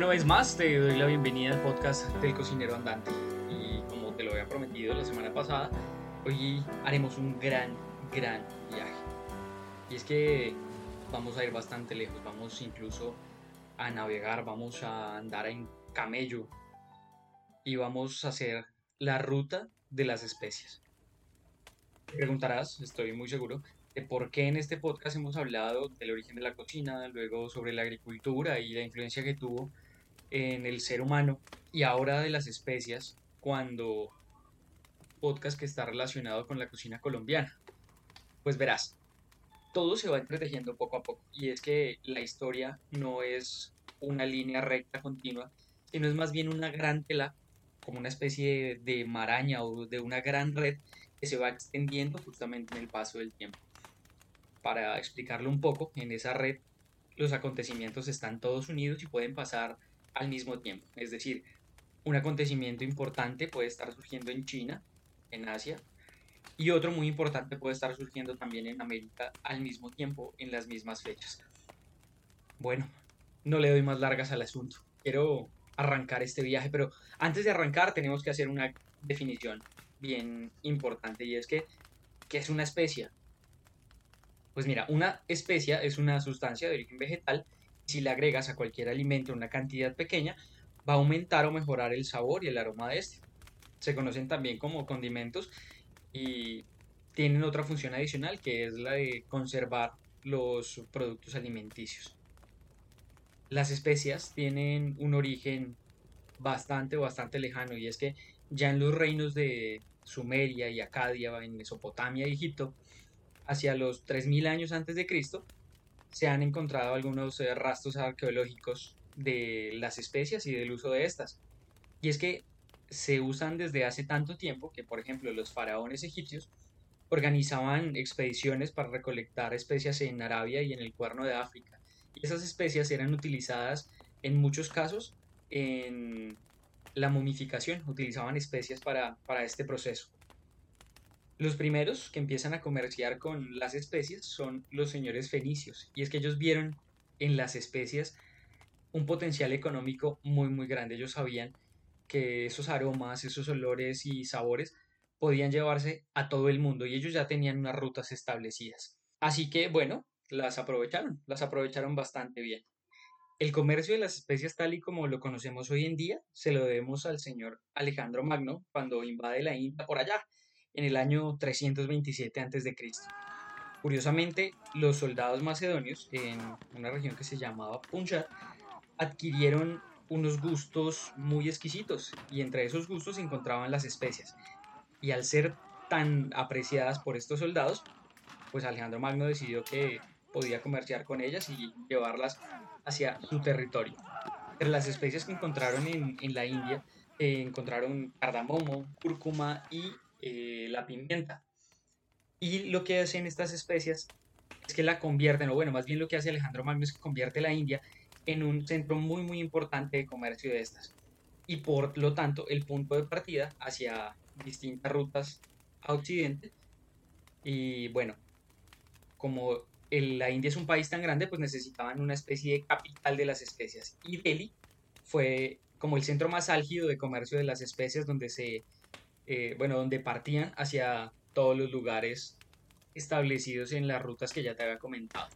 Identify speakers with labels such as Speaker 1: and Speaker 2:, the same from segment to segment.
Speaker 1: Una vez más te doy la bienvenida al podcast del cocinero andante y como te lo había prometido la semana pasada, hoy haremos un gran, gran viaje. Y es que vamos a ir bastante lejos, vamos incluso a navegar, vamos a andar en camello y vamos a hacer la ruta de las especies. Te preguntarás, estoy muy seguro, de por qué en este podcast hemos hablado del origen de la cocina, luego sobre la agricultura y la influencia que tuvo en el ser humano y ahora de las especias cuando podcast que está relacionado con la cocina colombiana. Pues verás, todo se va entretejiendo poco a poco y es que la historia no es una línea recta continua, sino es más bien una gran tela, como una especie de maraña o de una gran red que se va extendiendo justamente en el paso del tiempo. Para explicarlo un poco, en esa red los acontecimientos están todos unidos y pueden pasar al mismo tiempo. Es decir, un acontecimiento importante puede estar surgiendo en China, en Asia, y otro muy importante puede estar surgiendo también en América al mismo tiempo, en las mismas fechas. Bueno, no le doy más largas al asunto. Quiero arrancar este viaje, pero antes de arrancar tenemos que hacer una definición bien importante y es que, ¿qué es una especia? Pues mira, una especia es una sustancia de origen vegetal si le agregas a cualquier alimento una cantidad pequeña, va a aumentar o mejorar el sabor y el aroma de este. Se conocen también como condimentos y tienen otra función adicional que es la de conservar los productos alimenticios. Las especias tienen un origen bastante, bastante lejano y es que ya en los reinos de Sumeria y Acadia, en Mesopotamia y Egipto, hacia los 3000 años antes de Cristo, se han encontrado algunos eh, rastros arqueológicos de las especias y del uso de estas. Y es que se usan desde hace tanto tiempo que, por ejemplo, los faraones egipcios organizaban expediciones para recolectar especias en Arabia y en el Cuerno de África. Y esas especias eran utilizadas en muchos casos en la momificación, utilizaban especias para, para este proceso. Los primeros que empiezan a comerciar con las especias son los señores fenicios, y es que ellos vieron en las especias un potencial económico muy muy grande. Ellos sabían que esos aromas, esos olores y sabores podían llevarse a todo el mundo y ellos ya tenían unas rutas establecidas. Así que bueno, las aprovecharon, las aprovecharon bastante bien. El comercio de las especias tal y como lo conocemos hoy en día se lo debemos al señor Alejandro Magno cuando invade la India por allá, en el año 327 a.C. Curiosamente, los soldados macedonios en una región que se llamaba Punjab adquirieron unos gustos muy exquisitos y entre esos gustos se encontraban las especias. Y al ser tan apreciadas por estos soldados, pues Alejandro Magno decidió que podía comerciar con ellas y llevarlas hacia su territorio. Entre las especies que encontraron en, en la India, eh, encontraron cardamomo, cúrcuma y eh, la pimienta. Y lo que hacen estas especias es que la convierten, o bueno, más bien lo que hace Alejandro Magno es que convierte la India en un centro muy, muy importante de comercio de estas. Y por lo tanto, el punto de partida hacia distintas rutas a Occidente. Y bueno, como la India es un país tan grande, pues necesitaban una especie de capital de las especias. Y Delhi fue como el centro más álgido de comercio de las especias, donde se, eh, bueno, donde partían hacia todos los lugares establecidos en las rutas que ya te había comentado.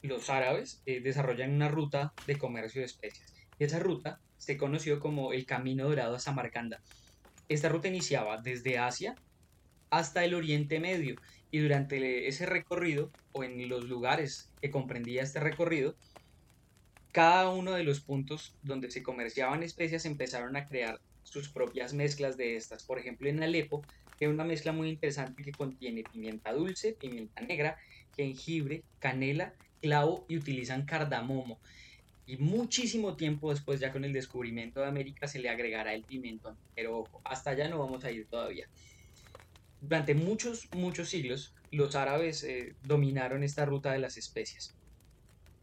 Speaker 1: Los árabes eh, desarrollan una ruta de comercio de especias. Y esa ruta se conoció como el Camino Dorado a Samarcanda. Esta ruta iniciaba desde Asia hasta el Oriente Medio y durante ese recorrido o en los lugares que comprendía este recorrido, cada uno de los puntos donde se comerciaban especias empezaron a crear sus propias mezclas de estas. Por ejemplo, en Alepo, hay una mezcla muy interesante que contiene pimienta dulce, pimienta negra, jengibre, canela, clavo y utilizan cardamomo. Y muchísimo tiempo después, ya con el descubrimiento de América, se le agregará el pimentón. Pero ojo, hasta allá no vamos a ir todavía. Durante muchos, muchos siglos, los árabes eh, dominaron esta ruta de las especias.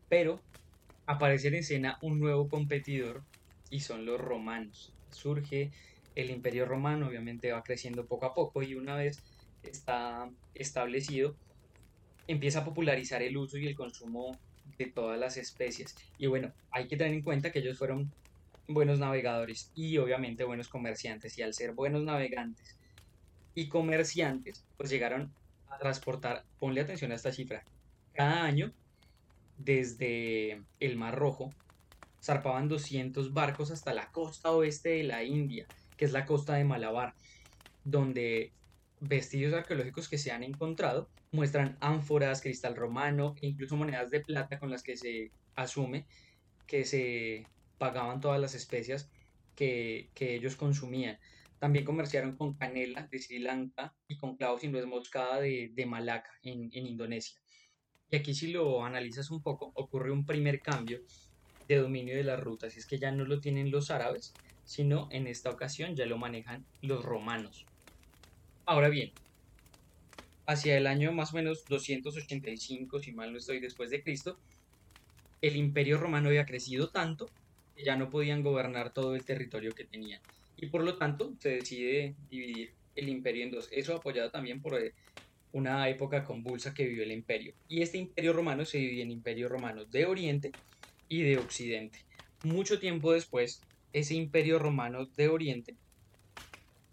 Speaker 1: Pero aparece en escena un nuevo competidor y son los romanos. Surge el imperio romano, obviamente va creciendo poco a poco y una vez está establecido, empieza a popularizar el uso y el consumo de todas las especies. Y bueno, hay que tener en cuenta que ellos fueron buenos navegadores y obviamente buenos comerciantes. Y al ser buenos navegantes y comerciantes, pues llegaron a transportar, ponle atención a esta cifra, cada año desde el Mar Rojo zarpaban 200 barcos hasta la costa oeste de la India, que es la costa de Malabar, donde vestigios arqueológicos que se han encontrado muestran ánforas, cristal romano e incluso monedas de plata con las que se asume que se pagaban todas las especias que, ellos consumían. También comerciaron con canela de Sri Lanka y con clavos y nuez moscada de, Malaca en, en Indonesia. Y aquí si lo analizas un poco, ocurre un primer cambio de dominio de las rutas, y es que ya no lo tienen los árabes, sino en esta ocasión ya lo manejan los romanos. Ahora bien, hacia el año más o menos 285, si mal no estoy, después de Cristo, el imperio romano había crecido tanto que ya no podían gobernar todo el territorio que tenían. Y por lo tanto se decide dividir el imperio en dos. Eso apoyado también por eh, una época convulsa que vivió el imperio. Y este imperio romano se divide en imperio romano de Oriente y de Occidente. Mucho tiempo después, ese imperio romano de Oriente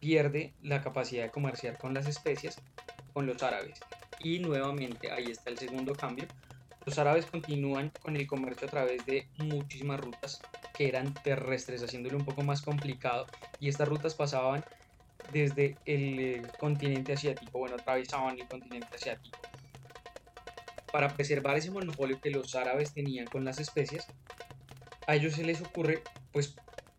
Speaker 1: pierde la capacidad de comerciar con las especias con los árabes. Y nuevamente ahí está el segundo cambio. Los árabes continúan con el comercio a través de muchísimas rutas que eran terrestres, haciéndolo un poco más complicado. Y estas rutas pasaban desde el continente asiático, bueno, atravesaban el continente asiático. Para preservar ese monopolio que los árabes tenían con las especias, a ellos se les ocurre, pues,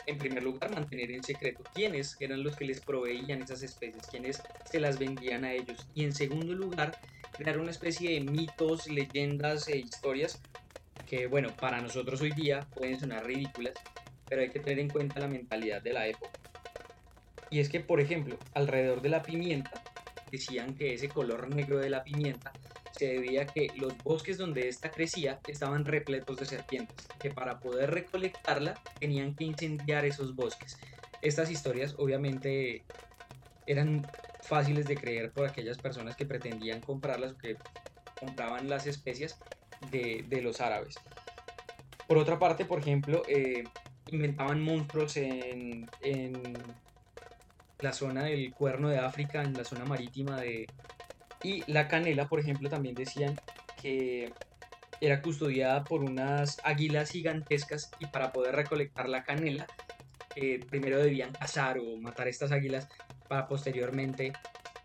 Speaker 1: en primer lugar, mantener en secreto quiénes eran los que les proveían esas especies, quiénes se las vendían a ellos. Y en segundo lugar, crear una especie de mitos, leyendas e historias que, bueno, para nosotros hoy día pueden sonar ridículas, pero hay que tener en cuenta la mentalidad de la época. Y es que, por ejemplo, alrededor de la pimienta, decían que ese color negro de la pimienta se debía a que los bosques donde ésta crecía estaban repletos de serpientes, que para poder recolectarla tenían que incendiar esos bosques. Estas historias obviamente eran fáciles de creer por aquellas personas que pretendían comprarlas o que compraban las especias de, los árabes. Por otra parte, por ejemplo, eh, inventaban monstruos en, en la zona del cuerno de África, en la zona marítima de, y la canela, por ejemplo, también decían que era custodiada por unas águilas gigantescas y para poder recolectar la canela, eh, primero debían cazar o matar estas águilas para posteriormente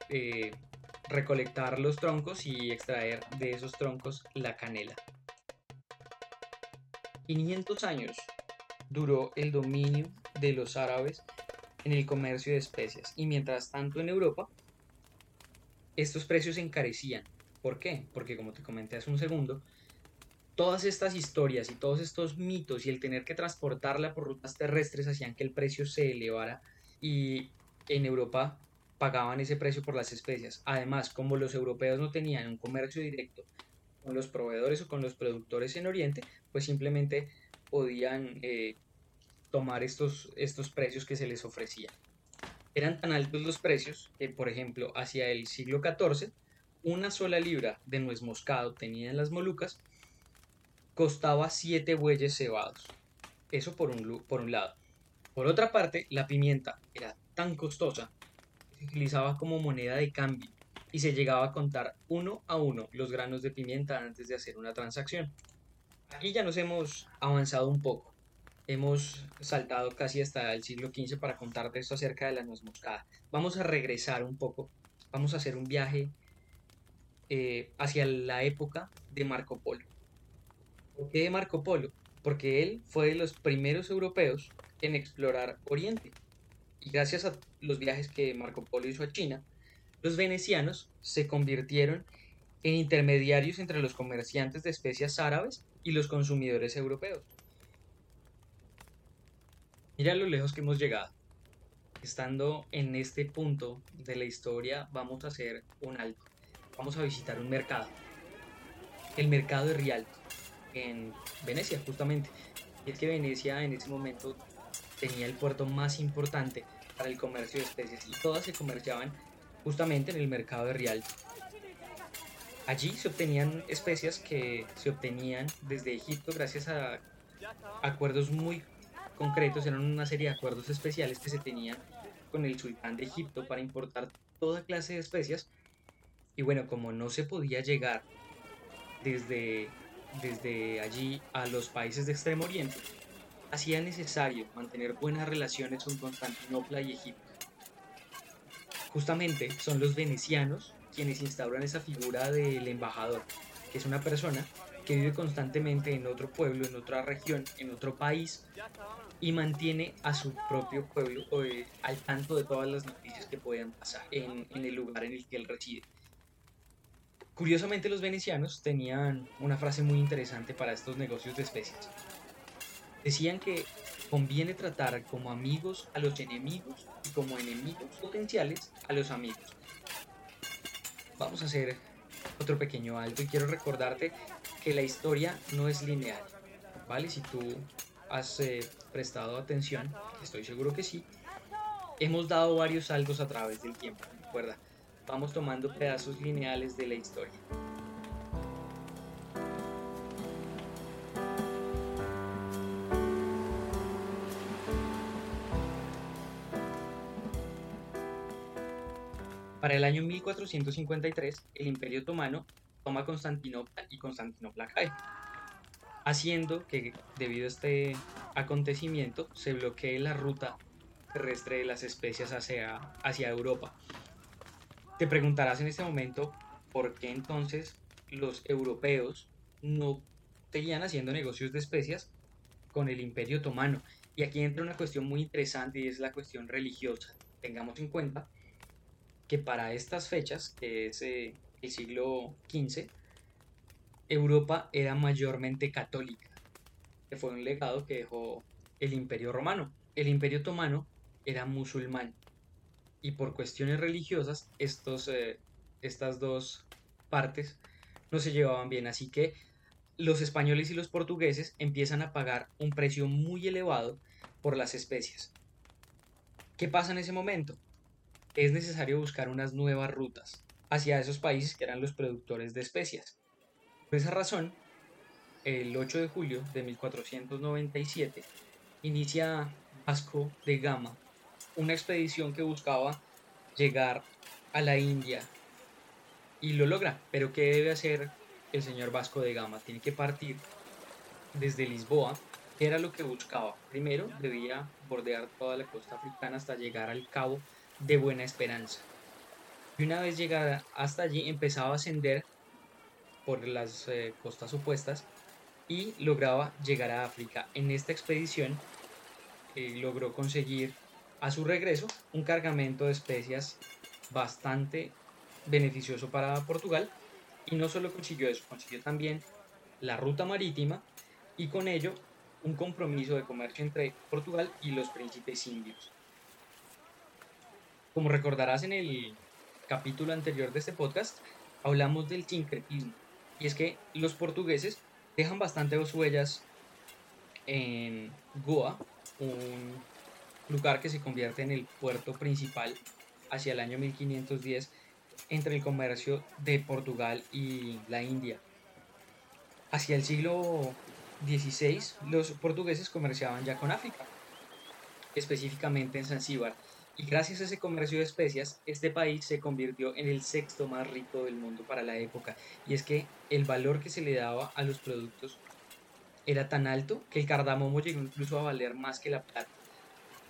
Speaker 1: eh, recolectar los troncos y extraer de esos troncos la canela. 500 años duró el dominio de los árabes en el comercio de especias y mientras tanto en Europa estos precios se encarecían. ¿Por qué? Porque como te comenté hace un segundo, todas estas historias y todos estos mitos y el tener que transportarla por rutas terrestres hacían que el precio se elevara y en Europa pagaban ese precio por las especias. Además, como los europeos no tenían un comercio directo con los proveedores o con los productores en Oriente, pues simplemente podían eh, tomar estos, estos precios que se les ofrecían. Eran tan altos los precios que, por ejemplo, hacia el siglo XIV, una sola libra de nuez moscado tenida en las Molucas costaba 7 bueyes cebados. Eso por un, por un lado. Por otra parte, la pimienta era tan costosa que se utilizaba como moneda de cambio y se llegaba a contar uno a uno los granos de pimienta antes de hacer una transacción. Aquí ya nos hemos avanzado un poco hemos saltado casi hasta el siglo XV para contarte esto acerca de la nuez moscada. Vamos a regresar un poco, vamos a hacer un viaje eh, hacia la época de Marco Polo. ¿Por qué de Marco Polo? Porque él fue de los primeros europeos en explorar Oriente. Y gracias a los viajes que Marco Polo hizo a China, los venecianos se convirtieron en intermediarios entre los comerciantes de especias árabes y los consumidores europeos. Mira lo lejos que hemos llegado. Estando en este punto de la historia, vamos a hacer un alto. Vamos a visitar un mercado. El mercado de Rialto, en Venecia, justamente. Y es que Venecia en ese momento tenía el puerto más importante para el comercio de especies y todas se comerciaban justamente en el mercado de Rialto. Allí se obtenían especias que se obtenían desde Egipto gracias a acuerdos muy concretos, eran una serie de acuerdos especiales que se tenían con el sultán de Egipto para importar toda clase de especias. Y bueno, como no se podía llegar desde, desde allí a los países de Extremo Oriente, hacía necesario mantener buenas relaciones con Constantinopla y Egipto. Justamente son los venecianos quienes instauran esa figura del embajador, que es una persona que vive constantemente en otro pueblo, en otra región, en otro país y mantiene a su propio pueblo eh, al tanto de todas las noticias que puedan pasar en, en el lugar en el que él reside. Curiosamente los venecianos tenían una frase muy interesante para estos negocios de especies. Decían que conviene tratar como amigos a los enemigos y como enemigos potenciales a los amigos. Vamos a hacer otro pequeño alto y quiero recordarte que la historia no es lineal, ¿vale? Si tú has eh, prestado atención, estoy seguro que sí, hemos dado varios saltos a través del tiempo, recuerda vamos tomando pedazos lineales de la historia. Para el año 1453, el Imperio Otomano toma Constantinopla y Constantinopla cae, haciendo que debido a este acontecimiento se bloquee la ruta terrestre de las especias hacia, hacia Europa, te preguntarás en este momento por qué entonces los europeos no seguían haciendo negocios de especias con el Imperio Otomano. Y aquí entra una cuestión muy interesante y es la cuestión religiosa. Tengamos en cuenta que para estas fechas, que es eh, el siglo XV, Europa era mayormente católica, que fue un legado que dejó el Imperio Romano. El Imperio Otomano era musulmán y por cuestiones religiosas estos, eh, estas dos partes no se llevaban bien. Así que los españoles y los portugueses empiezan a pagar un precio muy elevado por las especias. ¿Qué pasa en ese momento? Es necesario buscar unas nuevas rutas hacia esos países que eran los productores de especias. Por esa razón, el 8 de julio de 1497 inicia Vasco de Gama una expedición que buscaba llegar a la India y lo logra. Pero ¿qué debe hacer el señor Vasco de Gama? Tiene que partir desde Lisboa, que era lo que buscaba. Primero debía bordear toda la costa africana hasta llegar al cabo de Buena Esperanza. Y una vez llegada hasta allí empezaba a ascender por las eh, costas opuestas y lograba llegar a África. En esta expedición eh, logró conseguir a su regreso un cargamento de especias bastante beneficioso para Portugal y no solo consiguió eso, consiguió también la ruta marítima y con ello un compromiso de comercio entre Portugal y los príncipes indios. Como recordarás en el capítulo anterior de este podcast, hablamos del sincretismo y es que los portugueses dejan bastante huellas en Goa, un lugar que se convierte en el puerto principal hacia el año 1510 entre el comercio de Portugal y la India. Hacia el siglo XVI, los portugueses comerciaban ya con África, específicamente en Zanzíbar, y gracias a ese comercio de especias, este país se convirtió en el sexto más rico del mundo para la época, y es que el valor que se le daba a los productos era tan alto que el cardamomo llegó incluso a valer más que la plata.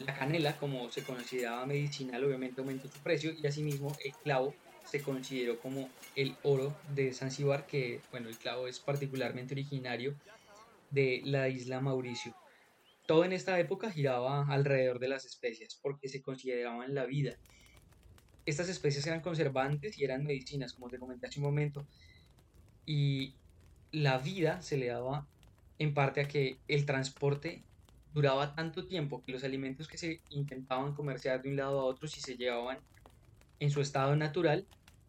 Speaker 1: La canela, como se consideraba medicinal, obviamente aumentó su precio y asimismo el clavo se consideró como el oro de Zanzíbar, que bueno, el clavo es particularmente originario de la isla Mauricio. Todo en esta época giraba alrededor de las especias porque se consideraban la vida. Estas especias eran conservantes y eran medicinas, como te comenté hace un momento. Y la vida se le daba en parte a que el transporte duraba tanto tiempo que los alimentos que se intentaban comerciar de un lado a otro, si se llevaban en su estado natural,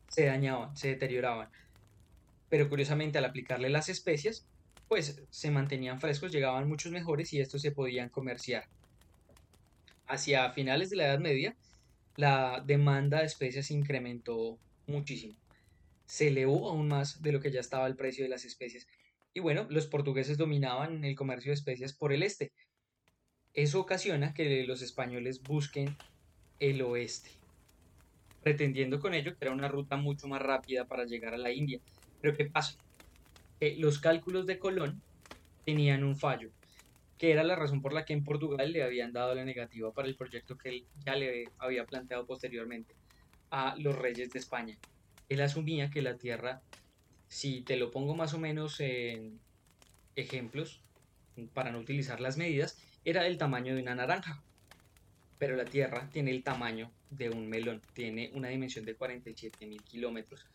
Speaker 1: se dañaban, se deterioraban. Pero curiosamente al aplicarle las especias, pues se mantenían frescos, llegaban muchos mejores y estos se podían comerciar. Hacia finales de la Edad Media, la demanda de especias incrementó muchísimo. se elevó aún más de lo que ya estaba el precio de las especies. Y bueno, los portugueses dominaban el comercio de especias por el este. Eso ocasiona que los españoles busquen el oeste, pretendiendo con ello que era una ruta mucho más rápida para llegar a la India. Pero ¿qué pasa? Los cálculos de Colón tenían un fallo, que era la razón por la que en Portugal le habían dado la negativa para el proyecto que él ya le había planteado posteriormente a los reyes de España. Él asumía que la Tierra, si te lo pongo más o menos en ejemplos, para no utilizar las medidas, era del tamaño de una naranja. Pero la Tierra tiene el tamaño de un melón, tiene una dimensión de 47 mil kilómetros.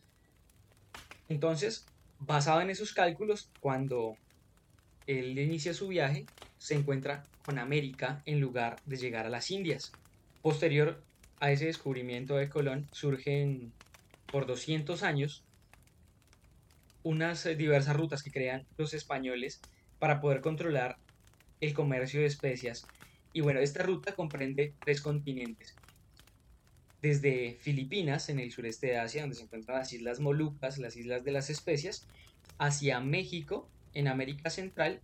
Speaker 1: Entonces, basado en esos cálculos, cuando él inicia su viaje, se encuentra con América en lugar de llegar a las Indias. Posterior a ese descubrimiento de Colón, surgen por 200 años unas diversas rutas que crean los españoles para poder controlar el comercio de especias. Y bueno, esta ruta comprende tres continentes. Desde Filipinas, en el sureste de Asia, donde se encuentran las Islas Molucas, las Islas de las Especias, hacia México, en América Central,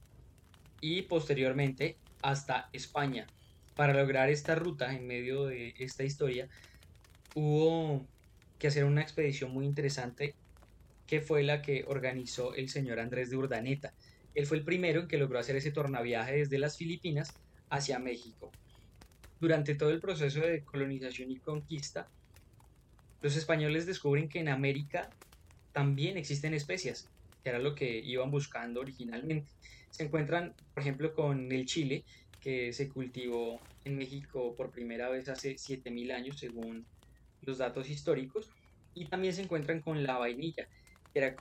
Speaker 1: y posteriormente hasta España. Para lograr esta ruta en medio de esta historia, hubo que hacer una expedición muy interesante que fue la que organizó el señor Andrés de Urdaneta. Él fue el primero en que logró hacer ese tornaviaje desde las Filipinas hacia México. Durante todo el proceso de colonización y conquista, los españoles descubren que en América también existen especias, que era lo que iban buscando originalmente. Se encuentran, por ejemplo, con el chile, que se cultivó en México por primera vez hace 7000 años, según los datos históricos, y también se encuentran con la vainilla, que era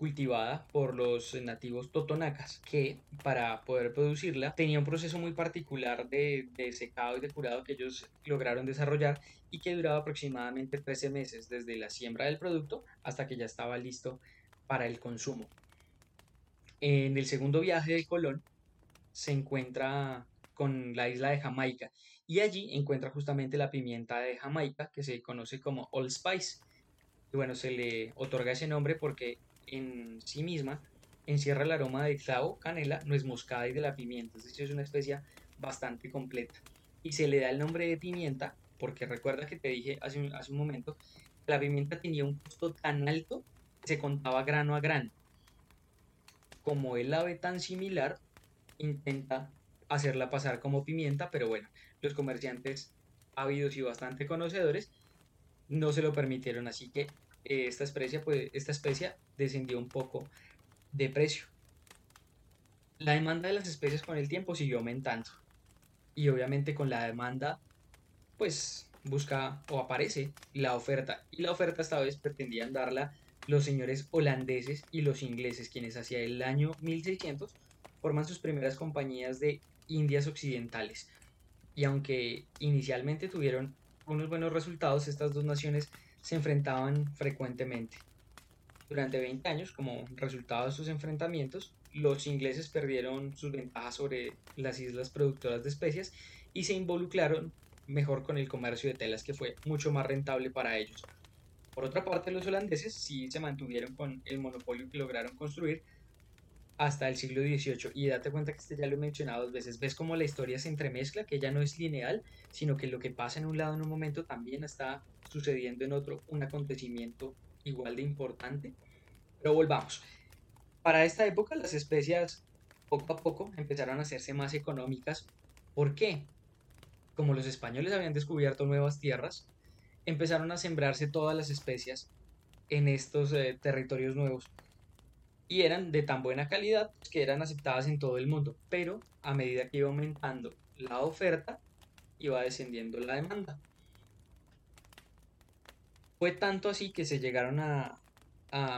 Speaker 1: cultivada por los nativos totonacas, que para poder producirla tenía un proceso muy particular de, de, secado y de curado que ellos lograron desarrollar y que duraba aproximadamente 13 meses desde la siembra del producto hasta que ya estaba listo para el consumo. En el segundo viaje de Colón se encuentra con la isla de Jamaica y allí encuentra justamente la pimienta de Jamaica que se conoce como Old Spice. Y bueno, se le otorga ese nombre porque en sí misma encierra el aroma de clavo, canela, nuez moscada y de la pimienta, es decir, es una especie bastante completa. Y se le da el nombre de pimienta porque recuerda que te dije hace un, hace un momento, la pimienta tenía un costo tan alto que se contaba grano a grano. Como el ave tan similar, intenta hacerla pasar como pimienta, pero bueno, los comerciantes habidos y bastante conocedores no se lo permitieron, así que eh, esta, especie, pues, esta especie descendió un poco de precio. La demanda de las especies con el tiempo siguió aumentando y obviamente con la demanda pues busca o aparece la oferta y la oferta esta vez pretendían darla los señores holandeses y los ingleses quienes hacia el año 1600 forman sus primeras compañías de Indias Occidentales. Y aunque inicialmente tuvieron unos buenos resultados, estas dos naciones se enfrentaban frecuentemente. Durante 20 años, como resultado de sus enfrentamientos, los ingleses perdieron sus ventajas sobre las islas productoras de especias y se involucraron mejor con el comercio de telas que fue mucho más rentable para ellos. Por otra parte, los holandeses sí se mantuvieron con el monopolio que lograron construir hasta el siglo XVIII. Y date cuenta que este ya lo he mencionado dos veces. Ves cómo la historia se entremezcla, que ya no es lineal, sino que lo que pasa en un lado en un momento también está sucediendo en otro, un acontecimiento igual de importante. Pero volvamos. Para esta época las especias poco a poco empezaron a hacerse más económicas. ¿Por qué? Como los españoles habían descubierto nuevas tierras, empezaron a sembrarse todas las especias en estos eh, territorios nuevos y eran de tan buena calidad que eran aceptadas en todo el mundo, pero a medida que iba aumentando la oferta, iba descendiendo la demanda. Fue tanto así que se llegaron a,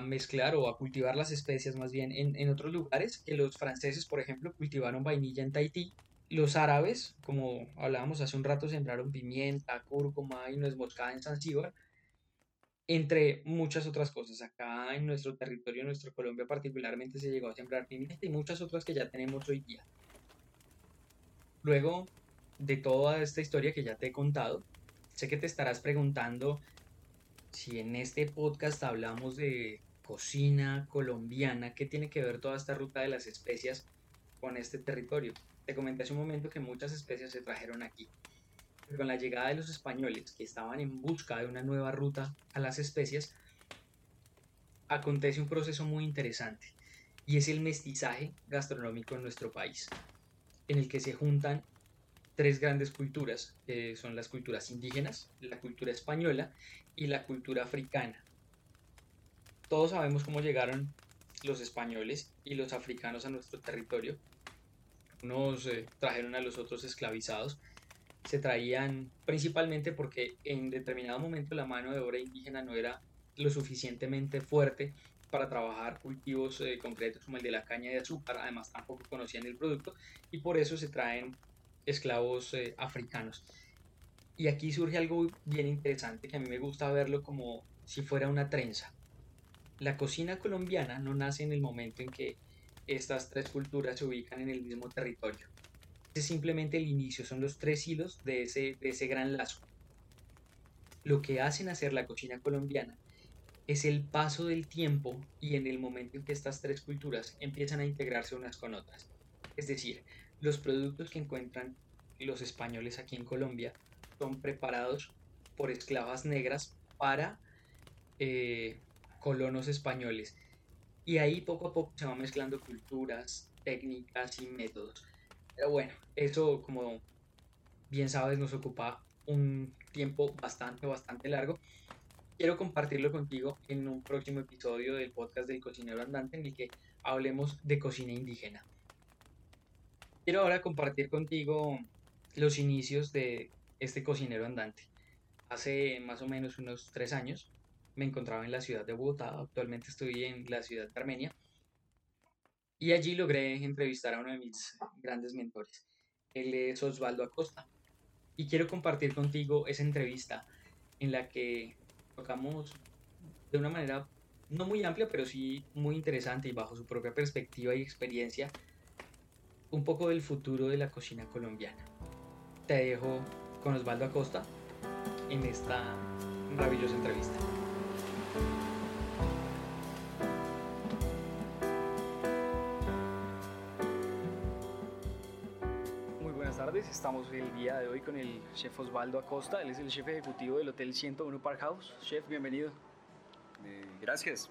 Speaker 1: mezclar o a cultivar las especias más bien en, en, otros lugares, que los franceses, por ejemplo, cultivaron vainilla en Tahití. Los árabes, como hablábamos hace un rato, sembraron pimienta, cúrcuma y nuez moscada en Zanzíbar entre muchas otras cosas. Acá en nuestro territorio, en nuestro Colombia particularmente, se llegó a sembrar pimienta y muchas otras que ya tenemos hoy día. Luego de toda esta historia que ya te he contado, sé que te estarás preguntando si en este podcast hablamos de cocina colombiana, ¿qué tiene que ver toda esta ruta de las especias con este territorio? Te comenté hace un momento que muchas especias se trajeron aquí. Con la llegada de los españoles que estaban en busca de una nueva ruta a las especias, acontece un proceso muy interesante y es el mestizaje gastronómico en nuestro país, en el que se juntan tres grandes culturas, son las culturas indígenas, la cultura española y la cultura africana. Todos sabemos cómo llegaron los españoles y los africanos a nuestro territorio. Unos eh, trajeron a los otros esclavizados. Se traían principalmente porque en determinado momento la mano de obra indígena no era lo suficientemente fuerte para trabajar cultivos eh, concretos como el de la caña de azúcar, además tampoco conocían el producto y por eso se traen esclavos eh, africanos. Y aquí surge algo bien interesante que a mí me gusta verlo como si fuera una trenza. La cocina colombiana no nace en el momento en que estas tres culturas se ubican en el mismo territorio. Es simplemente el inicio, son los tres hilos de ese, de ese gran lazo. Lo que hacen hacer la cocina colombiana es el paso del tiempo y en el momento en que estas tres culturas empiezan a integrarse unas con otras. Es decir, los productos que encuentran los españoles aquí en Colombia son preparados por esclavas negras para eh, colonos españoles. Y ahí poco a poco se van mezclando culturas, técnicas y métodos. Pero bueno, eso como bien sabes nos ocupa un tiempo bastante, bastante largo quiero compartirlo contigo en un próximo episodio del podcast del cocinero andante en el que hablemos de cocina indígena. Quiero ahora compartir contigo los inicios de este cocinero andante. Hace más o menos unos tres años me encontraba en la ciudad de Bogotá, actualmente estoy en la ciudad de Armenia y allí logré entrevistar a uno de mis grandes mentores. Él es Osvaldo Acosta y quiero compartir contigo esa entrevista en la que tocamos de una manera no muy amplia, pero sí muy interesante y bajo su propia perspectiva y experiencia, un poco del futuro de la cocina colombiana. Te dejo con Osvaldo Acosta en esta maravillosa entrevista. Estamos el día de hoy con el chef Osvaldo Acosta. Él es el chef ejecutivo del Hotel 101 Park House. Chef, bienvenido.
Speaker 2: Eh, gracias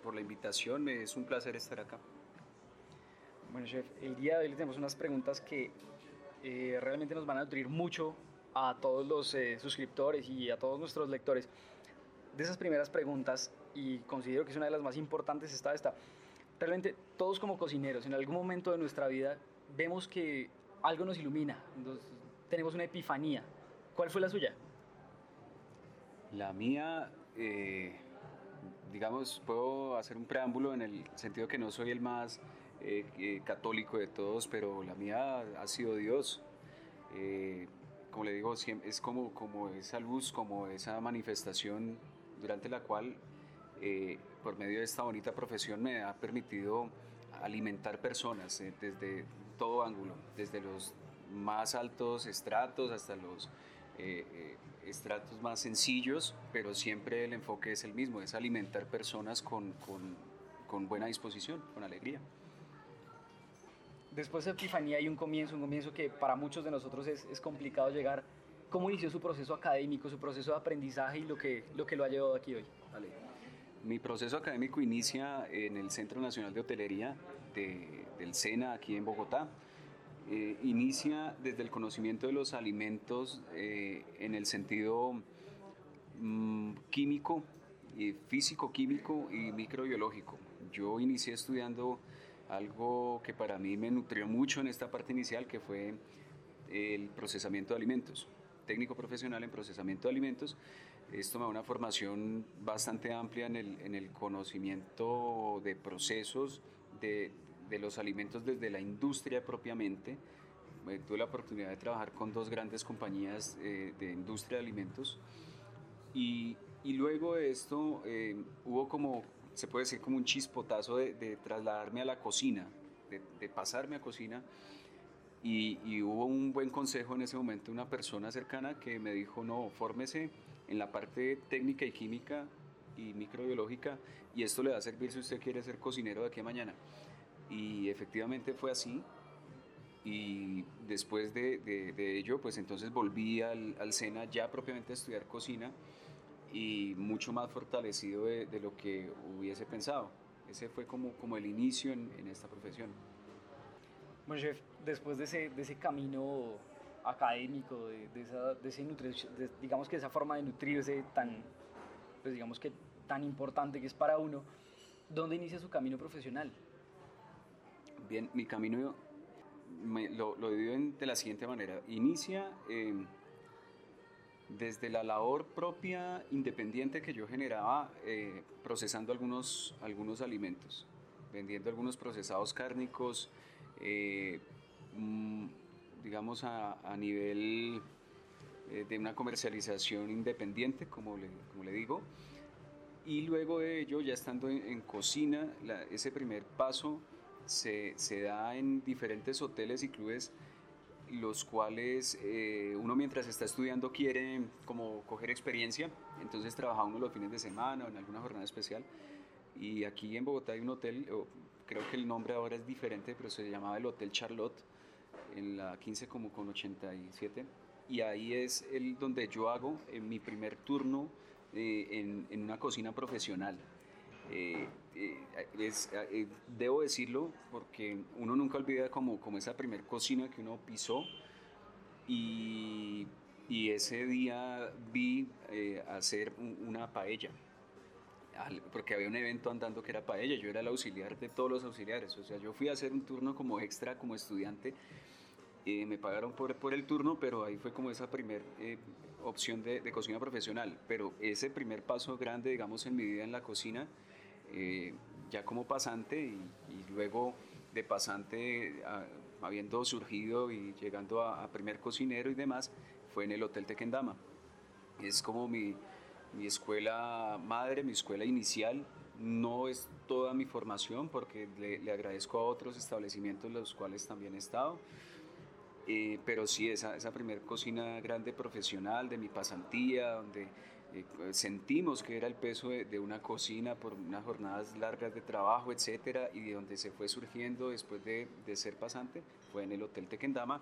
Speaker 2: por la invitación. Es un placer estar acá.
Speaker 1: Bueno, chef, el día de hoy le tenemos unas preguntas que eh, realmente nos van a nutrir mucho a todos los eh, suscriptores y a todos nuestros lectores. De esas primeras preguntas, y considero que es una de las más importantes, está esta. Realmente todos como cocineros, en algún momento de nuestra vida, vemos que algo nos ilumina, tenemos una epifanía. ¿Cuál fue la suya?
Speaker 2: La mía, eh, digamos, puedo hacer un preámbulo en el sentido que no soy el más eh, eh, católico de todos, pero la mía ha sido Dios. como le digo, es como, como esa luz, como esa manifestación durante la cual, por medio de esta bonita profesión, me ha permitido alimentar personas desde todo ángulo, desde los más altos estratos hasta los eh, eh, estratos más sencillos, pero siempre el enfoque es el mismo, es alimentar personas con, con, con buena disposición, con alegría.
Speaker 1: Después de Epifanía hay un comienzo, un comienzo que para muchos de nosotros es, es complicado llegar. ¿Cómo inició su proceso académico, su proceso de aprendizaje y lo que lo, que lo ha llevado aquí hoy?
Speaker 2: Vale. Mi proceso académico inicia en el Centro Nacional de Hotelería de, del SENA aquí en Bogotá. Eh, inicia desde el conocimiento de los alimentos eh, en el sentido mm, químico, físico-químico y microbiológico. Yo inicié estudiando algo que para mí me nutrió mucho en esta parte inicial, que fue el procesamiento de alimentos, técnico profesional en procesamiento de alimentos. Esto me da una formación bastante amplia en el, en el conocimiento de procesos, de, de los alimentos desde la industria propiamente. Eh, tuve la oportunidad de trabajar con dos grandes compañías eh, de industria de alimentos y, y luego de esto eh, hubo como, se puede decir como un chispotazo de, trasladarme a la cocina, de, pasarme a cocina y, y, hubo un buen consejo en ese momento, una persona cercana que me dijo, no, fórmese en la parte técnica y química y microbiológica y esto le va a servir si usted quiere ser cocinero de aquí a mañana. Y efectivamente fue así y después de, de, ello pues entonces volví al, al, SENA ya propiamente a estudiar cocina y mucho más fortalecido de, de, lo que hubiese pensado. Ese fue como, como el inicio en, esta profesión.
Speaker 3: Bueno, chef, después de ese, de ese camino académico, de, de esa, de ese digamos que esa forma de nutrirse tan, pues digamos que tan importante que es para uno, ¿dónde inicia su camino profesional?
Speaker 2: Bien, mi camino lo, lo de la siguiente manera. Inicia em, desde la labor propia independiente que yo generaba eh, procesando algunos, algunos alimentos, vendiendo algunos procesados cárnicos, eh, mm, digamos a, nivel eh, de una comercialización independiente, como le, como le, digo. Y luego de ello, ya estando en, cocina, ese primer paso se, da en diferentes hoteles y clubes los cuales eh, uno mientras está estudiando quiere como coger experiencia, entonces trabaja uno los fines de semana o en alguna jornada especial. Y aquí en Bogotá hay un hotel, creo que el nombre ahora es diferente, pero se llamaba el Hotel Charlotte, en la 15 como con 87. Y ahí es el donde yo hago en mi primer turno eh, en una cocina profesional. Eh, eh, eh, debo decirlo porque uno nunca olvida como, como esa primer cocina que uno pisó y, y ese día vi hacer una paella. Porque había un evento andando que era paella, yo era el auxiliar de todos los auxiliares, o sea, yo fui a hacer un turno como extra, como estudiante, y me pagaron por, por el turno, pero ahí fue como esa primera opción de, de, cocina profesional, pero ese primer paso grande, digamos, en mi vida en la cocina, eh, ya como pasante y, luego de pasante habiendo surgido y llegando a, primer cocinero y demás, fue en el Hotel Tequendama. Es como mi, mi escuela madre, mi escuela inicial, no es toda mi formación porque le, le, agradezco a otros establecimientos en los cuales también he estado, eh, pero sí esa, esa primer cocina grande profesional de mi pasantía, donde sentimos que era el peso de, una cocina por unas jornadas largas de trabajo, etcétera, y de donde se fue surgiendo después de, de, ser pasante fue en el Hotel Tequendama,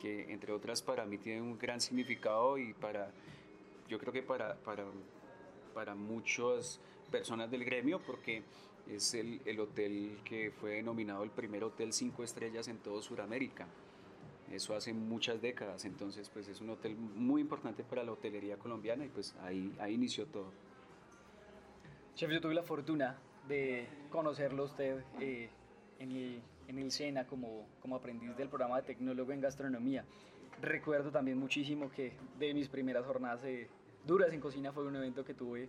Speaker 2: que entre otras para mí tiene un gran significado y para, yo creo que para, para, para muchas personas del gremio, porque es el, el hotel que fue denominado el primer hotel cinco estrellas en todo Sudamérica eso hace muchas décadas, entonces pues es un hotel muy importante para la hotelería colombiana y pues ahí, ahí inició todo.
Speaker 3: Chef, yo tuve la fortuna de conocerlo usted eh, en, el, en el SENA como, como aprendiz del programa de tecnólogo en gastronomía. Recuerdo también muchísimo que de mis primeras jornadas eh, duras en cocina fue un evento que tuve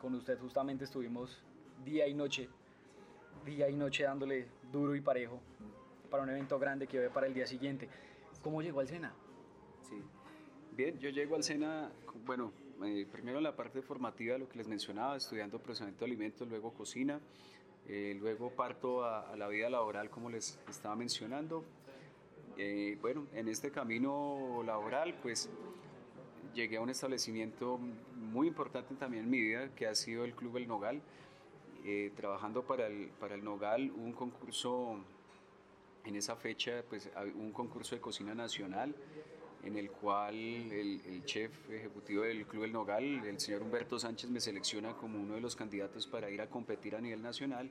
Speaker 3: con usted, justamente estuvimos día y noche, día y noche dándole duro y parejo para un evento grande que ve para el día siguiente. ¿Cómo llegó al SENA?
Speaker 2: Sí, bien, yo llego al SENA, bueno, eh, primero en la parte formativa, lo que les mencionaba, estudiando procesamiento de alimentos, luego cocina, eh, luego parto a, la vida laboral, como les estaba mencionando. Eh, bueno, en este camino laboral, pues llegué a un establecimiento muy importante también en mi vida, que ha sido el Club El Nogal. trabajando para el, para el Nogal, un concurso en esa fecha pues un concurso de cocina nacional en el cual el, chef ejecutivo del Club El Nogal, el señor Humberto Sánchez, me selecciona como uno de los candidatos para ir a competir a nivel nacional.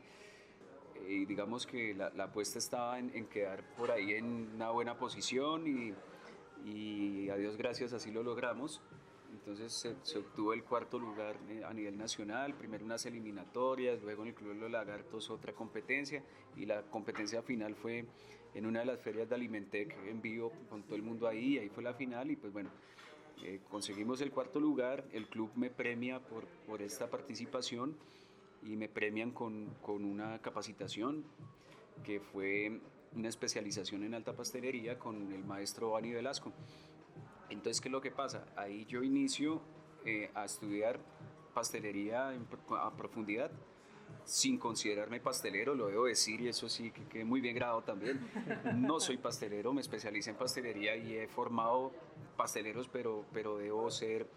Speaker 2: Y digamos que la, apuesta estaba en, quedar por ahí en una buena posición y, y a Dios gracias así lo logramos. Entonces se, obtuvo el cuarto lugar eh, a nivel nacional, primero unas eliminatorias, luego en el Club de los Lagartos otra competencia y la competencia final fue en una de las ferias de Alimentec en vivo con todo el mundo ahí, ahí fue la final y pues bueno, eh, conseguimos el cuarto lugar, el club me premia por, por esta participación y me premian con, con una capacitación que fue una especialización en alta pastelería con el maestro Bani Velasco. Entonces, ¿qué es lo que pasa? Ahí yo inicio eh, a estudiar pastelería a profundidad sin considerarme pastelero, lo debo decir y eso sí que muy bien grabado también. No soy pastelero, me especialicé en pastelería y he formado pasteleros, pero, pero debo ser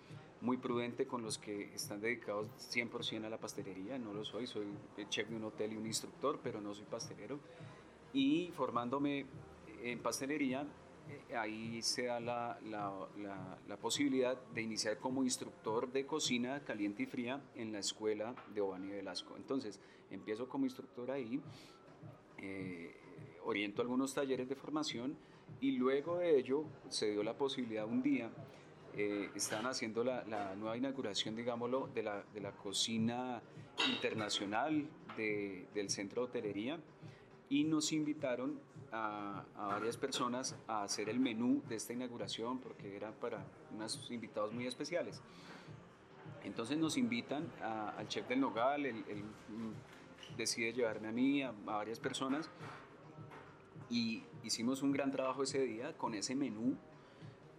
Speaker 2: muy prudente con los que están dedicados 100% a la pastelería. No lo soy, soy chef de un hotel y un instructor, pero no soy pastelero. Y formándome en pastelería, ahí se da la, la, posibilidad de iniciar como instructor de cocina caliente y fría en la escuela de Obani Velasco. Entonces, empiezo como instructor ahí, eh, oriento algunos talleres de formación y luego de ello se dio la posibilidad un día, eh, estaban haciendo la, nueva inauguración, digámoslo, de la, de cocina internacional de, del centro de hotelería y nos invitaron a, varias personas a hacer el menú de esta inauguración porque era para unos invitados muy especiales. Entonces nos invitan al chef del Nogal, él, mm, decide llevarme a mí, a, varias personas y hicimos un gran trabajo ese día con ese menú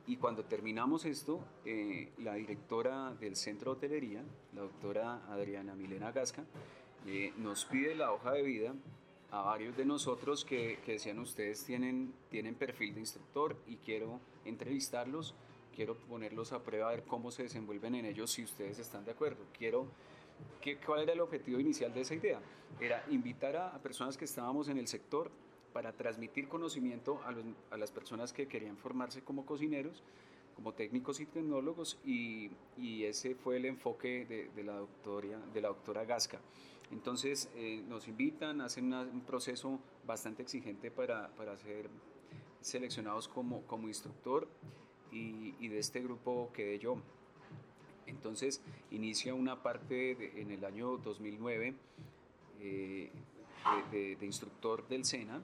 Speaker 2: y cuando terminamos esto, eh, la directora del centro de hotelería, la doctora Adriana Milena Gasca, eh, nos pide la hoja de vida a varios de nosotros que, que, decían ustedes tienen, tienen perfil de instructor y quiero entrevistarlos, quiero ponerlos a prueba a ver cómo se desenvuelven en ellos si ustedes están de acuerdo. Quiero, que, ¿Cuál era el objetivo inicial de esa idea? Era invitar a, personas que estábamos en el sector para transmitir conocimiento a, los, a las personas que querían formarse como cocineros, como técnicos y tecnólogos y, y ese fue el enfoque de, de la, doctora, de la doctora Gasca. Entonces eh, nos invitan, hacen un proceso bastante exigente para, para ser seleccionados como, como instructor y, y, de este grupo quedé yo. Entonces inicia una parte en el año 2009 eh, de, de, instructor del SENA,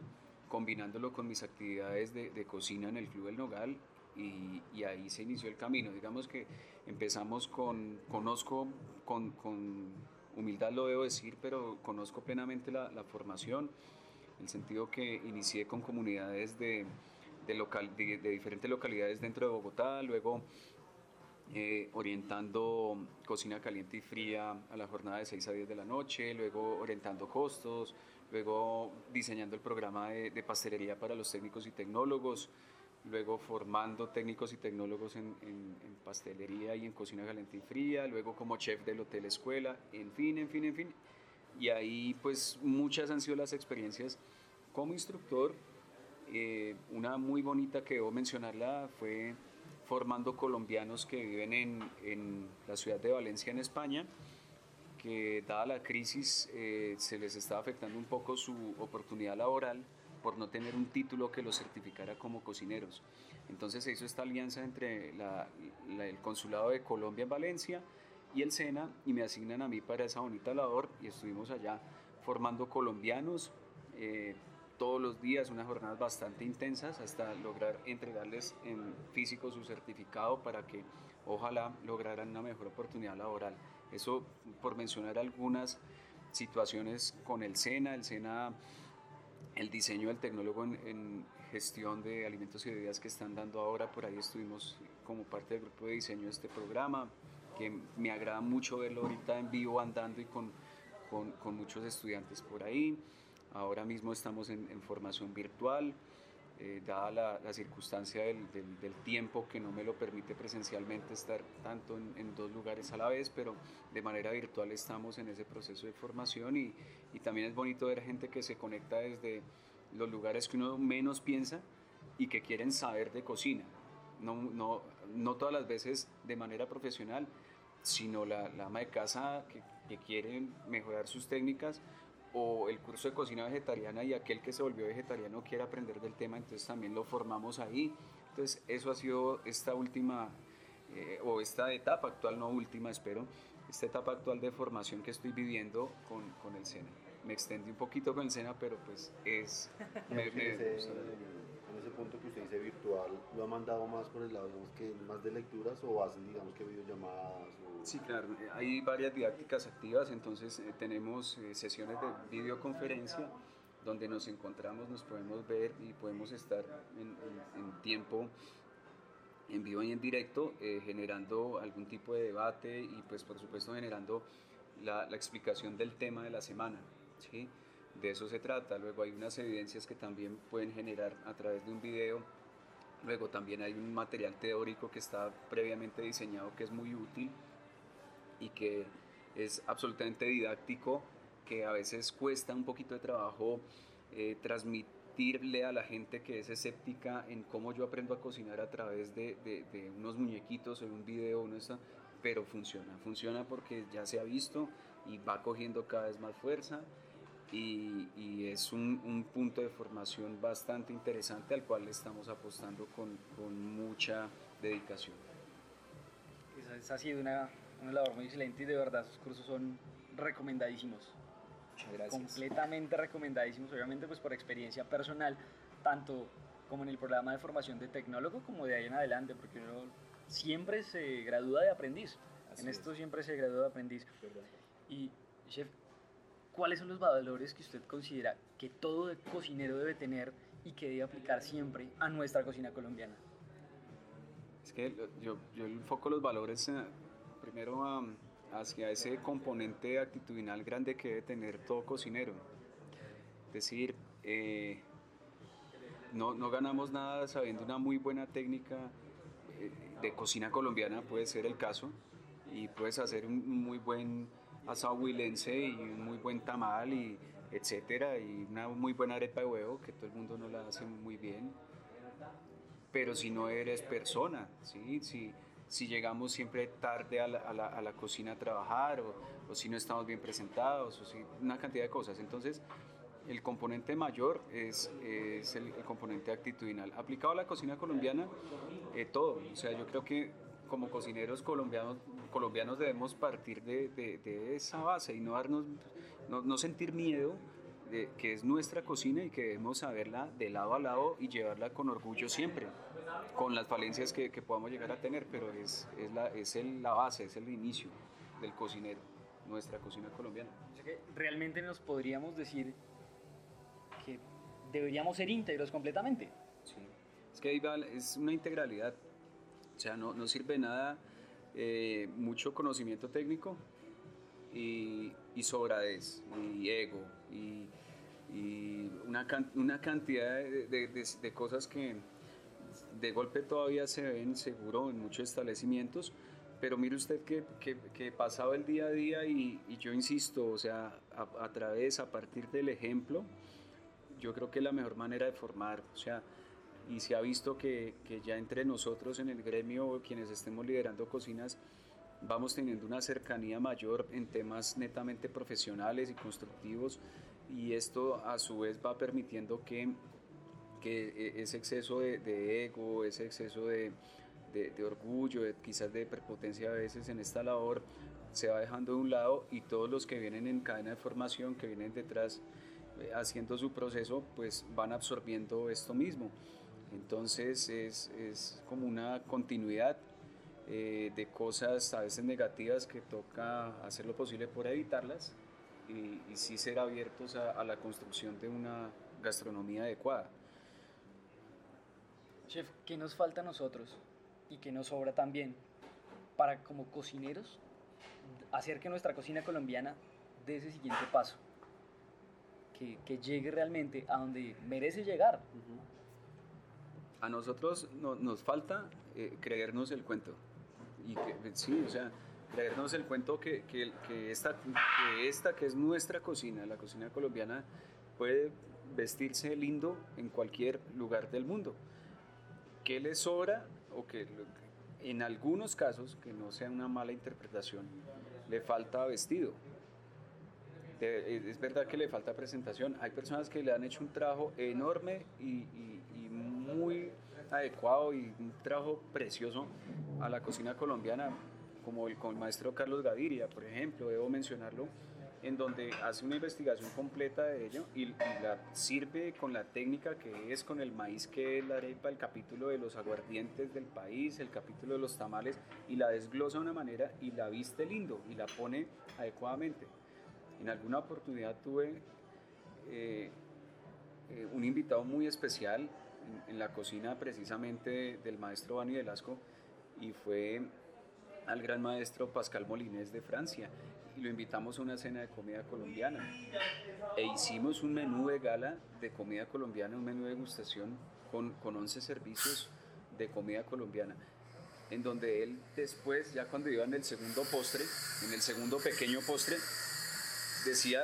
Speaker 2: combinándolo con mis actividades de, de cocina en el Club del Nogal y, ahí se inició el camino. Digamos que empezamos con, conozco con, con humildad lo debo decir, pero conozco plenamente la, formación, en el sentido que inicié con comunidades de, de, local, de, diferentes localidades dentro de Bogotá, luego eh, orientando cocina caliente y fría a la jornada de 6 a 10 de la noche, luego orientando costos, luego diseñando el programa de, de pastelería para los técnicos y tecnólogos, luego formando técnicos y tecnólogos en, pastelería y en cocina caliente y fría, luego como chef del hotel escuela, en fin, en fin, en fin. Y ahí pues muchas han sido las experiencias como instructor. Eh, una muy bonita que debo mencionarla fue formando colombianos que viven en, en la ciudad de Valencia, en España, que dada la crisis eh, se les estaba afectando un poco su oportunidad laboral por no tener un título que los certificara como cocineros. Entonces se hizo esta alianza entre el Consulado de Colombia en Valencia y el SENA y me asignan a mí para esa bonita labor y estuvimos allá formando colombianos eh, todos los días, unas jornadas bastante intensas hasta lograr entregarles en físico su certificado para que ojalá lograran una mejor oportunidad laboral. Eso por mencionar algunas situaciones con el SENA, el SENA el diseño del tecnólogo en, gestión de alimentos y bebidas que están dando ahora. Por ahí estuvimos como parte del grupo de diseño de este programa, que me agrada mucho verlo ahorita en vivo andando y con, con, muchos estudiantes por ahí. Ahora mismo estamos en formación virtual. Eh, dada la, circunstancia del, tiempo que no me lo permite presencialmente estar tanto en, dos lugares a la vez, pero de manera virtual estamos en ese proceso de formación y, y, también es bonito ver gente que se conecta desde los lugares que uno menos piensa y que quieren saber de cocina. No, no, no todas las veces de manera profesional, sino la, la ama de casa que, que quiere mejorar sus técnicas o el curso de cocina vegetariana y aquel que se volvió vegetariano quiere aprender del tema, entonces también lo formamos ahí. Entonces eso ha sido esta última, eh, o esta etapa actual, no última, espero, esta etapa actual de formación que estoy viviendo con, con el SENA. Me extendí un poquito con el SENA, pero pues es... me, me,
Speaker 4: punto que usted dice virtual, ¿lo ha mandado más por el lado, digamos que más de lecturas o hacen, digamos que videollamadas?
Speaker 2: Sí, claro, eh, hay varias didácticas activas, entonces eh, tenemos eh, sesiones de videoconferencia donde nos encontramos, nos podemos ver y podemos estar en, en, tiempo en vivo y en directo, generando algún tipo de debate y pues por supuesto generando la, la explicación del tema de la semana. ¿sí? De eso se trata. Luego hay unas evidencias que también pueden generar a través de un video Luego también hay un material teórico que está previamente diseñado que es muy útil y que es absolutamente didáctico, que a veces cuesta un poquito de trabajo eh, transmitirle a la gente que es escéptica en cómo yo aprendo a cocinar a través de, unos muñequitos o un video, uno está, pero funciona, funciona porque ya se ha visto y va cogiendo cada vez más fuerza y, y es un, un, punto de formación bastante interesante al cual le estamos apostando con, con mucha dedicación.
Speaker 3: Esa ha sido una, una labor muy excelente y de verdad sus cursos son recomendadísimos.
Speaker 2: Gracias.
Speaker 3: Completamente recomendadísimos, obviamente pues por experiencia personal, tanto como en el programa de formación de tecnólogo como de ahí en adelante, porque uno siempre se gradúa de aprendiz. en esto siempre se gradúa de aprendiz. Y, chef, ¿cuáles son los valores que usted considera que todo cocinero debe tener y que debe aplicar siempre a nuestra cocina colombiana?
Speaker 2: Es que yo, yo enfoco los valores eh, primero hacia ese componente actitudinal grande que debe tener todo cocinero. Es decir, eh, no, no, ganamos nada sabiendo una muy buena técnica eh, de cocina colombiana, puede ser el caso, y puedes hacer un muy buen asado huilense y un muy buen tamal y etcétera, y una muy buena arepa de huevo, que todo el mundo no la hace muy bien. Pero si no eres persona, ¿sí? si, si llegamos siempre tarde a la, a la, cocina a trabajar o, o, si no estamos bien presentados o si, una cantidad de cosas. Entonces, el componente mayor es, es el, componente actitudinal. Aplicado a la cocina colombiana, eh, todo. O sea, yo creo que como cocineros colombianos, colombianos debemos partir de, de, de esa base y no, darnos, no, no sentir miedo de que es nuestra cocina y que debemos saberla de lado a lado y llevarla con orgullo siempre con las falencias que, que podamos llegar a tener, pero es, es, la, es el, la base, es el inicio del cocinero, nuestra cocina colombiana.
Speaker 3: que realmente nos podríamos decir que deberíamos ser íntegros completamente.
Speaker 2: Sí, es que ahí va, es una integralidad, o sea, no, no sirve nada eh, mucho conocimiento técnico y, y sobradez y ego y, y una, una, cantidad de, de, cosas que de golpe todavía se ven seguro en muchos establecimientos, pero mire usted que, que, que pasado el día a día y, y yo insisto, o sea, a, a, través, a partir del ejemplo, yo creo que es la mejor manera de formar, o sea, y se ha visto que, que ya entre nosotros en el gremio, quienes estemos liderando cocinas, vamos teniendo una cercanía mayor en temas netamente profesionales y constructivos y esto a su vez va permitiendo que que e, ese exceso de, de ego, ese exceso de, de, de orgullo, quizás de prepotencia a veces en esta labor, se va dejando de un lado y todos los que vienen en cadena de formación, que vienen detrás eh, haciendo su proceso, pues van absorbiendo esto mismo. Entonces es, es como una continuidad eh, de cosas a veces negativas que toca hacer lo posible por evitarlas y, y sí ser abiertos a, a la construcción de una gastronomía adecuada.
Speaker 3: Chef, ¿qué nos falta a nosotros y qué nos sobra también para como cocineros hacer que nuestra cocina colombiana dé ese siguiente paso? Que, que llegue realmente a donde merece llegar.
Speaker 2: A nosotros no, nos falta eh, creernos el cuento. Y que, sí, o sea, creernos el cuento que, que, que, esta, que esta, que es nuestra cocina, la cocina colombiana, puede vestirse lindo en cualquier lugar del mundo. ¿Qué le sobra o que en algunos casos, que no sea una mala interpretación, le falta vestido? es verdad que le falta presentación. Hay personas que le han hecho un trabajo enorme y muy adecuado y un trabajo precioso a la cocina colombiana, como el, con el maestro Carlos Gaviria, por ejemplo, debo mencionarlo, en donde hace una investigación completa de ello y, y, la sirve con la técnica que es, con el maíz que es la arepa, el capítulo de los aguardientes del país, el capítulo de los tamales, y la desglosa de una manera y la viste lindo y la pone adecuadamente. En alguna oportunidad tuve eh, eh, un invitado muy especial en, en la cocina precisamente del maestro Bani Velasco y fue al gran maestro Pascal Molinés de Francia y lo invitamos a una cena de comida colombiana. E hicimos un menú de gala de comida colombiana, un menú de degustación con, con 11 servicios de comida colombiana, en donde él después, ya cuando iba en el segundo postre, en el segundo pequeño postre, decía,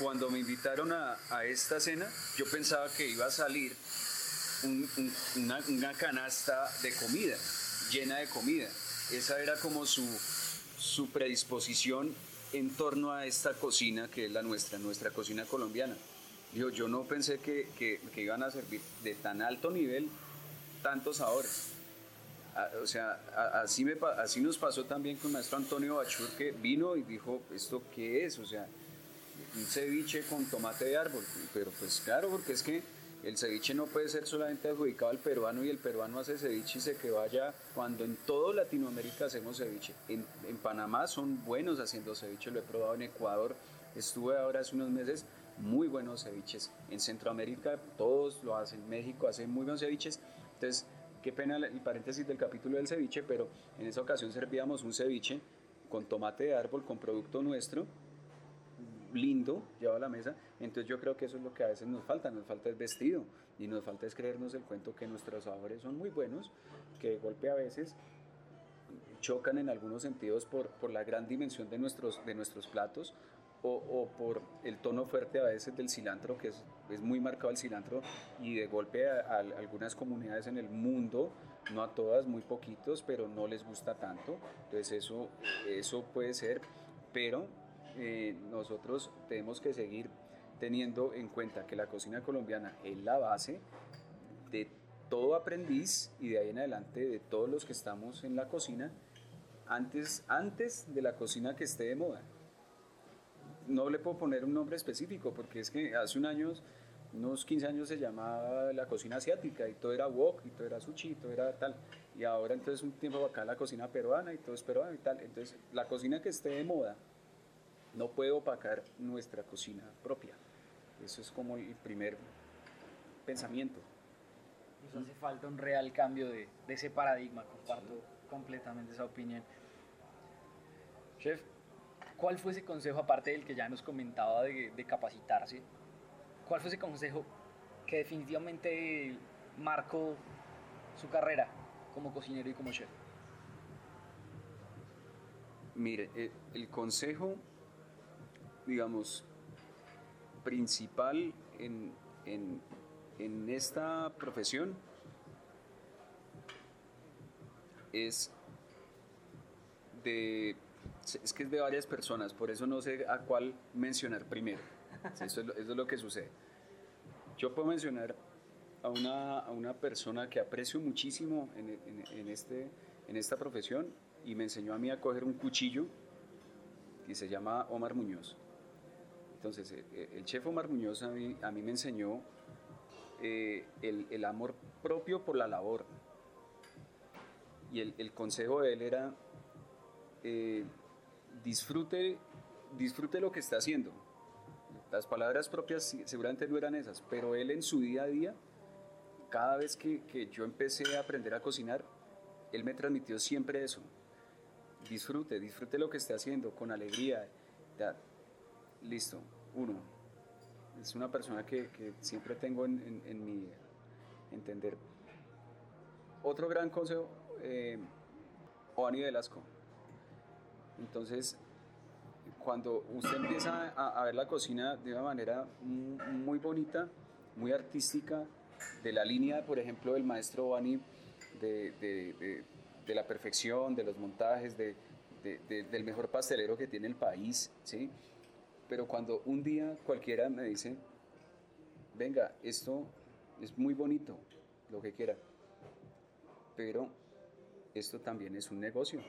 Speaker 2: cuando me invitaron a, a esta cena, yo pensaba que iba a salir un- un- una, canasta de comida, llena de comida. Esa era como su, su predisposición en torno a esta cocina que es la nuestra, nuestra cocina colombiana. Dijo, yo no pensé que, que- iban a servir de tan alto nivel tantos sabores. A- o sea, así, me, así nos pasó también con maestro Antonio Bachur, que vino y dijo, ¿esto qué es? O sea, un ceviche con tomate de árbol. Pero pues claro, porque es que el ceviche no puede ser solamente adjudicado al peruano y el peruano hace ceviche y se que vaya cuando en toda Latinoamérica hacemos ceviche. En, en Panamá son buenos haciendo ceviche, lo he probado en Ecuador, estuve ahora hace unos meses, muy buenos ceviches. En Centroamérica todos lo hacen, México hace muy buenos ceviches. Entonces, qué pena el paréntesis del capítulo del ceviche, pero en esa ocasión servíamos un ceviche con tomate de árbol, con producto nuestro, lindo llevado a la mesa. Entonces yo creo que eso es lo que a veces nos falta, nos falta es vestido y nos falta es creernos el cuento que nuestros sabores son muy buenos, que de golpe a veces chocan en algunos sentidos por, por la gran dimensión de nuestros, de nuestros platos o, por el tono fuerte a veces del cilantro, que es, es muy marcado el cilantro y de golpe a, a algunas comunidades en el mundo, no a todas, muy poquitos, pero no les gusta tanto. Entonces eso, eso puede ser, pero eh, nosotros tenemos que seguir teniendo en cuenta que la cocina colombiana es la base de todo aprendiz y de ahí en adelante de todos los que estamos en la cocina antes, antes de la cocina que esté de moda. No le puedo poner un nombre específico porque es que hace un año, unos 15 años se llamaba la cocina asiática y todo era wok y todo era sushi y todo era tal. Y ahora entonces un tiempo acá la cocina peruana y todo es peruano y tal. Entonces la cocina que esté de moda no puede opacar nuestra cocina propia. Eso es como el primer pensamiento.
Speaker 3: Nos hace falta un real cambio de, de ese paradigma, comparto completamente esa opinión. Chef, ¿cuál fue ese consejo, aparte del que ya nos comentaba de, de capacitarse? ¿Cuál fue ese consejo que definitivamente marcó su carrera como cocinero y como chef?
Speaker 2: Mire, eh, el consejo, digamos, principal en, en, en esta profesión es de es que es de varias personas, por eso no sé a cuál mencionar primero. Eso es lo, eso es lo que sucede. Yo puedo mencionar a una, a una persona que aprecio muchísimo en, en- en este, en esta profesión y me enseñó a mí a coger un cuchillo y se llama Omar Muñoz. Entonces, eh, eh, el chef Omar Muñoz a mí, me enseñó eh, el, amor propio por la labor. Y el, consejo de él era, disfrute, disfrute lo que está haciendo. Las palabras propias seguramente no eran esas, pero él en su día a día, cada vez que, que yo empecé a aprender a cocinar, él me transmitió siempre eso. Disfrute, disfrute lo que esté haciendo con alegría. Ya, listo, uno. Es una persona que, siempre tengo en, mi entender. Otro gran consejo, eh, Oani Velasco. Entonces, cuando usted empieza a, ver la cocina de una manera mu- muy bonita, muy artística, de la línea, por ejemplo, del maestro Bani, de, de- la perfección, de los montajes, de- de- de- del mejor pastelero que tiene el país, ¿sí? Pero cuando un día cualquiera me dice, venga, esto es muy bonito, lo que quiera, pero esto también es un negocio.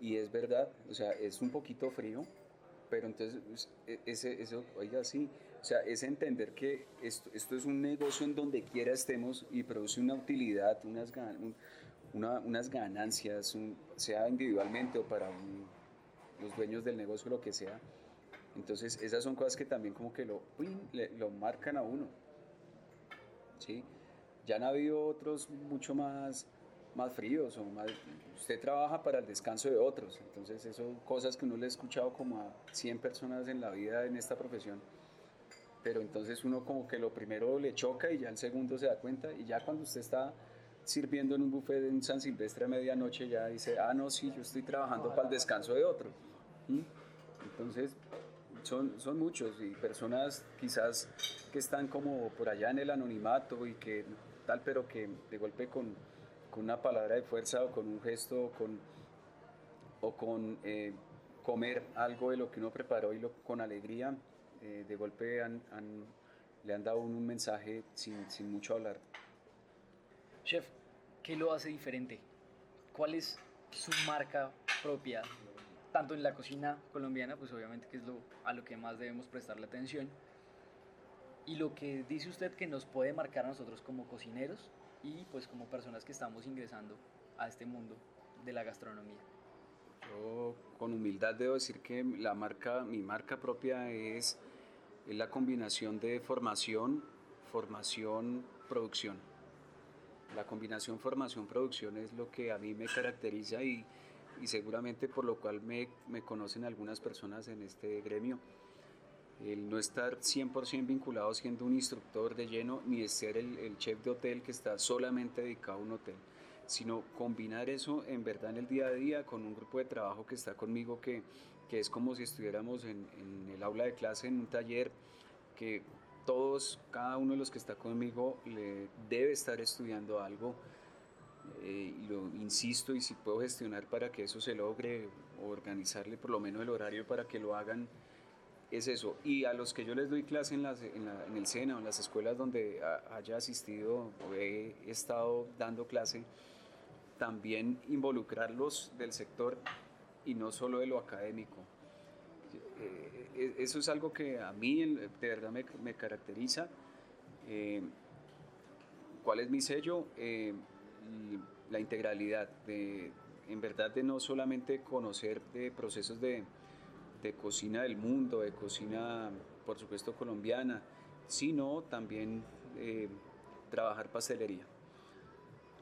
Speaker 2: Y es verdad, o sea, es un poquito frío, pero entonces es- e- ese, oiga, sí, o sea, es entender que esto, esto es un negocio en donde quiera estemos y produce una utilidad, unas, unas ganancias, sea individualmente o para un- los dueños del negocio, lo que sea. Entonces, esas son cosas que también como que lo, lo marcan a uno. ¿sí? Ya han habido otros mucho más, más fríos o más... Usted trabaja para el descanso de otros, entonces eso son cosas que uno le ha escuchado como a 100 personas en la vida en esta profesión. pero entonces uno como que lo primero le choca y ya el segundo se da cuenta y ya cuando usted está sirviendo en un buffet en San Silvestre a medianoche ya dice, ah, no, sí, yo estoy trabajando para el descanso de otro. Entonces, son, son muchos y personas quizás que están como por allá en el anonimato y que tal, pero que de golpe con, con una palabra de fuerza o con un gesto con, o con eh, comer algo de lo que uno preparó y lo, con alegría, eh, de golpe le han dado un, mensaje sin, sin mucho hablar.
Speaker 3: Chef, ¿qué lo hace diferente? ¿Cuál es su marca propia? Tanto en la cocina colombiana, pues obviamente que es lo, a lo que más debemos prestarle atención. Y lo que dice usted que nos puede marcar a nosotros como cocineros y pues como personas que estamos ingresando a este mundo de la gastronomía.
Speaker 2: Yo con humildad debo decir que la marca, mi marca propia es, es la combinación de formación, formación, producción la combinación formación-producción es lo que a mí me caracteriza y, y seguramente por lo cual me, me, conocen algunas personas en este gremio. El no estar 100% vinculado siendo un instructor de lleno, ni ser el, el, chef de hotel que está solamente dedicado a un hotel, sino combinar eso en verdad en el día a día con un grupo de trabajo que está conmigo, que, que es como si estuviéramos en, en el aula de clase, en un taller, que todos, cada uno de los que está conmigo le debe estar estudiando algo. Eh, y lo insisto y si puedo gestionar para que eso se logre, organizarle por lo menos el horario para que lo hagan, es eso. Y a los que yo les doy clase en, en, el SENA o en las escuelas donde haya asistido o he estado dando clase, también involucrarlos del sector y no solo de lo académico. Eh, e, eso es algo que a mí de verdad me, me caracteriza. Eh, ¿Cuál es mi sello? La integralidad, de, en verdad de no solamente conocer de procesos de, de cocina del mundo, de cocina, por supuesto, colombiana, sino también eh, trabajar pastelería.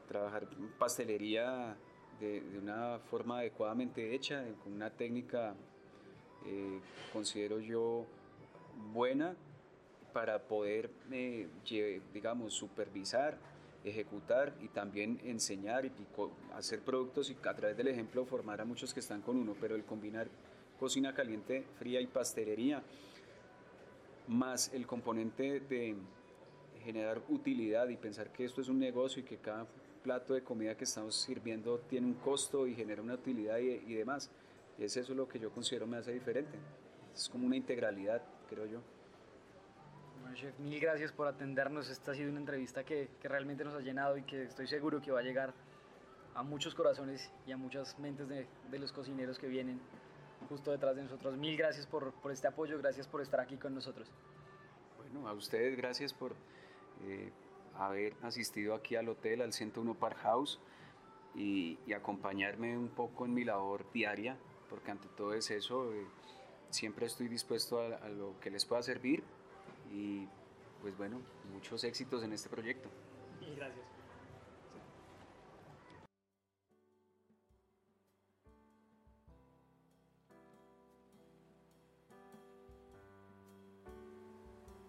Speaker 2: Trabajar pastelería de, de, una forma adecuadamente hecha, con una técnica eh, considero yo buena para poder, eh, digamos, supervisar, ejecutar y también enseñar y hacer productos y a través del ejemplo formar a muchos que están con uno, pero el combinar cocina caliente, fría y pastelería, más el componente de generar utilidad y pensar que esto es un negocio y que cada plato de comida que estamos sirviendo tiene un costo y genera una utilidad y, demás y es eso lo que yo considero me hace diferente. Es como una integralidad, creo yo.
Speaker 3: Bueno, chef, mil gracias por atendernos. Esta ha sido una entrevista que, que realmente nos ha llenado y que estoy seguro que va a llegar a muchos corazones y a muchas mentes de, de los cocineros que vienen justo detrás de nosotros. Mil gracias por, por, este apoyo, gracias por estar aquí con nosotros.
Speaker 2: Bueno, a ustedes gracias por eh, haber asistido aquí al hotel, al 101 Park House y, y acompañarme un poco en mi labor diaria porque ante todo es eso, eh, siempre estoy dispuesto a, a, lo que les pueda servir y pues bueno, muchos éxitos en este proyecto.
Speaker 3: Y gracias.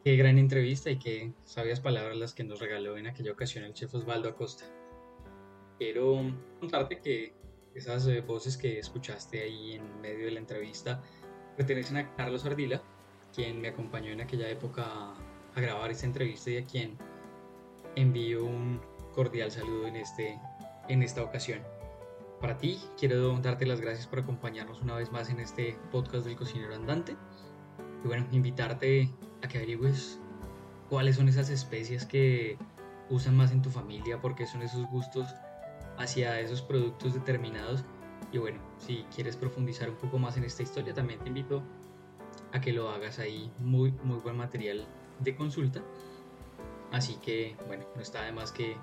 Speaker 1: Qué gran entrevista y qué sabias palabras las que nos regaló en aquella ocasión el chef Osvaldo Acosta. Quiero contarte que esas eh, voces que escuchaste ahí en medio de la entrevista pertenecen a Carlos Ardila, quien me acompañó en aquella época a grabar esta entrevista y a quien envío un cordial saludo en, este, en esta ocasión. Para ti, quiero darte las gracias por acompañarnos una vez más en este podcast del cocinero andante. Y bueno, invitarte a que averigües cuáles son esas especies que usan más en tu familia, porque son esos gustos hacia esos productos determinados. Y bueno, si quieres profundizar un poco más en esta historia, también te invito a que lo hagas ahí. Muy, muy buen material de consulta. Así que, bueno, no está de más que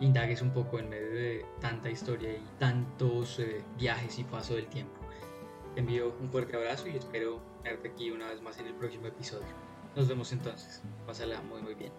Speaker 1: indagues un poco en medio de tanta historia y tantos eh, viajes y paso del tiempo. Te envío un fuerte abrazo y espero verte aquí una vez más en el próximo episodio. Nos vemos entonces. Pásala muy, muy bien.